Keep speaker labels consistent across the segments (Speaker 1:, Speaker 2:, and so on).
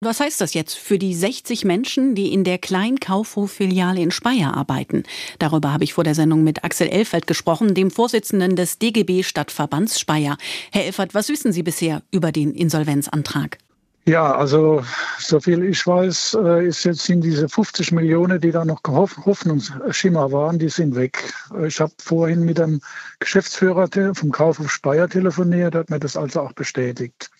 Speaker 1: Was heißt das jetzt für die 60 Menschen, die in der Kleinkaufhof-Filiale in Speyer arbeiten? Darüber habe ich vor der Sendung mit Axel Elfert gesprochen, dem Vorsitzenden des DGB Stadtverbands Speyer. Herr Elfert, was wissen Sie bisher über den Insolvenzantrag?
Speaker 2: Ja, also soviel ich weiß, äh, ist jetzt sind diese 50 Millionen, die da noch Hoffnungsschimmer waren, die sind weg. Ich habe vorhin mit dem Geschäftsführer vom Kaufhof Speyer telefoniert, hat mir das also auch bestätigt.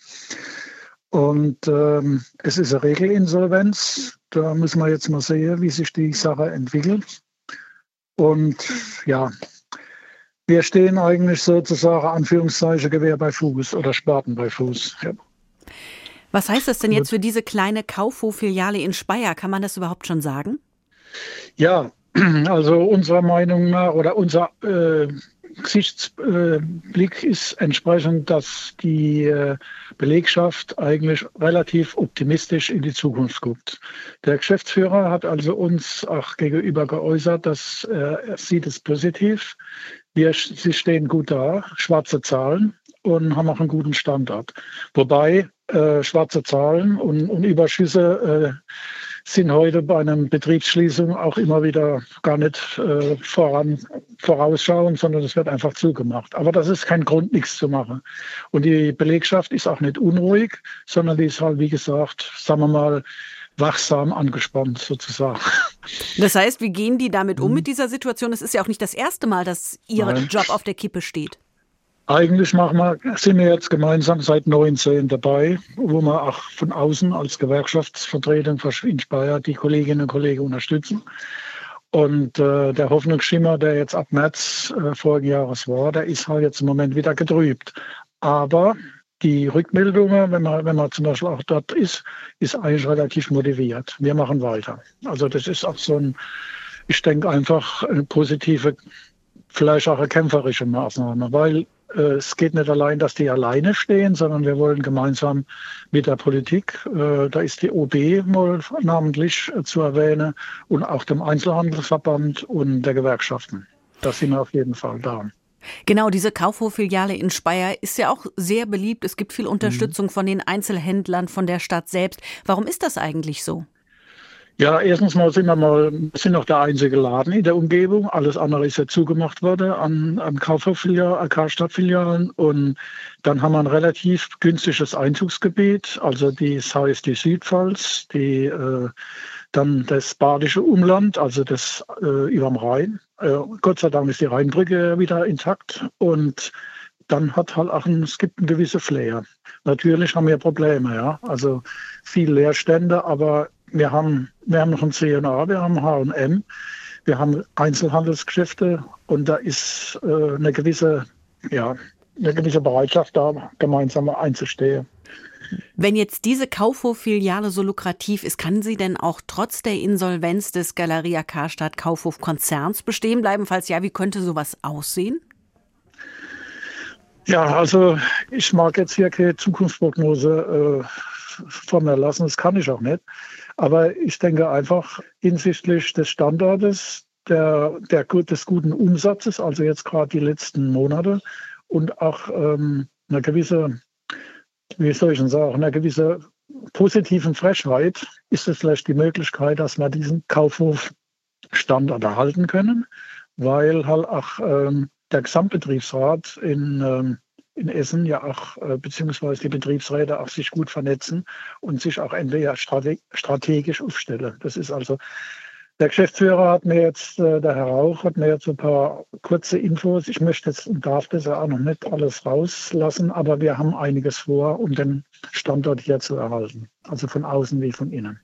Speaker 2: Und ähm, es ist eine Regelinsolvenz. Da müssen wir jetzt mal sehen, wie sich die Sache entwickelt. Und ja, wir stehen eigentlich sozusagen Anführungszeichen Gewehr bei Fuß oder Spaten bei Fuß. Ja.
Speaker 1: Was heißt das denn jetzt für diese kleine Kaufhof-Filiale in Speyer? Kann man das überhaupt schon sagen?
Speaker 2: Ja, also unserer Meinung nach oder unser äh, Gesichtsblick ist entsprechend, dass die äh, Belegschaft eigentlich relativ optimistisch in die Zukunft guckt. Der Geschäftsführer hat also uns auch gegenüber geäußert, dass er sieht es positiv. Wir, sie stehen gut da, schwarze Zahlen und haben auch einen guten Standort. Wobei äh, schwarze Zahlen und, und Überschüsse äh, sind heute bei einer Betriebsschließung auch immer wieder gar nicht äh, voran, vorausschauen, sondern es wird einfach zugemacht. Aber das ist kein Grund, nichts zu machen. Und die Belegschaft ist auch nicht unruhig, sondern die ist halt, wie gesagt, sagen wir mal, wachsam angespannt sozusagen.
Speaker 1: Das heißt, wie gehen die damit um mit dieser Situation? Es ist ja auch nicht das erste Mal, dass Ihr Nein. Job auf der Kippe steht.
Speaker 2: Eigentlich machen wir, sind wir jetzt gemeinsam seit 19 dabei, wo wir auch von außen als Gewerkschaftsvertretung in Speyer die Kolleginnen und Kollegen unterstützen. Und äh, der Hoffnungsschimmer, der jetzt ab März äh, vorigen Jahres war, der ist halt jetzt im Moment wieder getrübt. Aber die Rückmeldungen, wenn man, wenn man zum Beispiel auch dort ist, ist eigentlich relativ motiviert. Wir machen weiter. Also das ist auch so ein, ich denke einfach eine positive, vielleicht auch eine kämpferische Maßnahme, weil es geht nicht allein, dass die alleine stehen, sondern wir wollen gemeinsam mit der Politik, äh, da ist die OB mal namentlich äh, zu erwähnen und auch dem Einzelhandelsverband und der Gewerkschaften. Da sind wir auf jeden Fall da.
Speaker 1: Genau, diese Kaufhof-Filiale in Speyer ist ja auch sehr beliebt. Es gibt viel Unterstützung mhm. von den Einzelhändlern, von der Stadt selbst. Warum ist das eigentlich so?
Speaker 2: Ja, erstens mal sind wir mal, sind noch der einzige Laden in der Umgebung. Alles andere ist ja zugemacht worden an, an Kaufhof-Filialen, AK-Stadtfilialen. Und dann haben wir ein relativ günstiges Einzugsgebiet. Also das heißt die Südpfalz, die, äh, dann das badische Umland, also das äh, überm Rhein. Äh, Gott sei Dank ist die Rheinbrücke wieder intakt. Und dann hat halt auch ein, es gibt einen gewissen Flair. Natürlich haben wir Probleme, ja. Also viele Leerstände, aber wir haben, wir haben noch ein C&A, wir haben H&M, wir haben Einzelhandelsgeschäfte und da ist äh, eine gewisse, ja, eine gewisse Bereitschaft da, gemeinsam einzustehen.
Speaker 1: Wenn jetzt diese Kaufhof-Filiale so lukrativ ist, kann sie denn auch trotz der Insolvenz des Galeria Karstadt Kaufhof-Konzerns bestehen bleiben? Falls ja, wie könnte sowas aussehen?
Speaker 2: Ja, also ich mag jetzt hier keine Zukunftsprognose äh, von mir lassen, das kann ich auch nicht. Aber ich denke einfach hinsichtlich des Standortes, der, der, des guten Umsatzes, also jetzt gerade die letzten Monate und auch ähm, eine gewisse, wie soll ich denn sagen, eine gewisse positiven Frechheit ist es vielleicht die Möglichkeit, dass wir diesen Kaufhof-Standort erhalten können, weil halt auch ähm, der Gesamtbetriebsrat in ähm, in Essen ja auch, äh, beziehungsweise die Betriebsräte auch sich gut vernetzen und sich auch entweder strategisch aufstellen. Das ist also, der Geschäftsführer hat mir jetzt, äh, der Herr Rauch hat mir jetzt ein paar kurze Infos. Ich möchte jetzt und darf das ja auch noch nicht alles rauslassen, aber wir haben einiges vor, um den Standort hier zu erhalten. Also von außen wie von innen.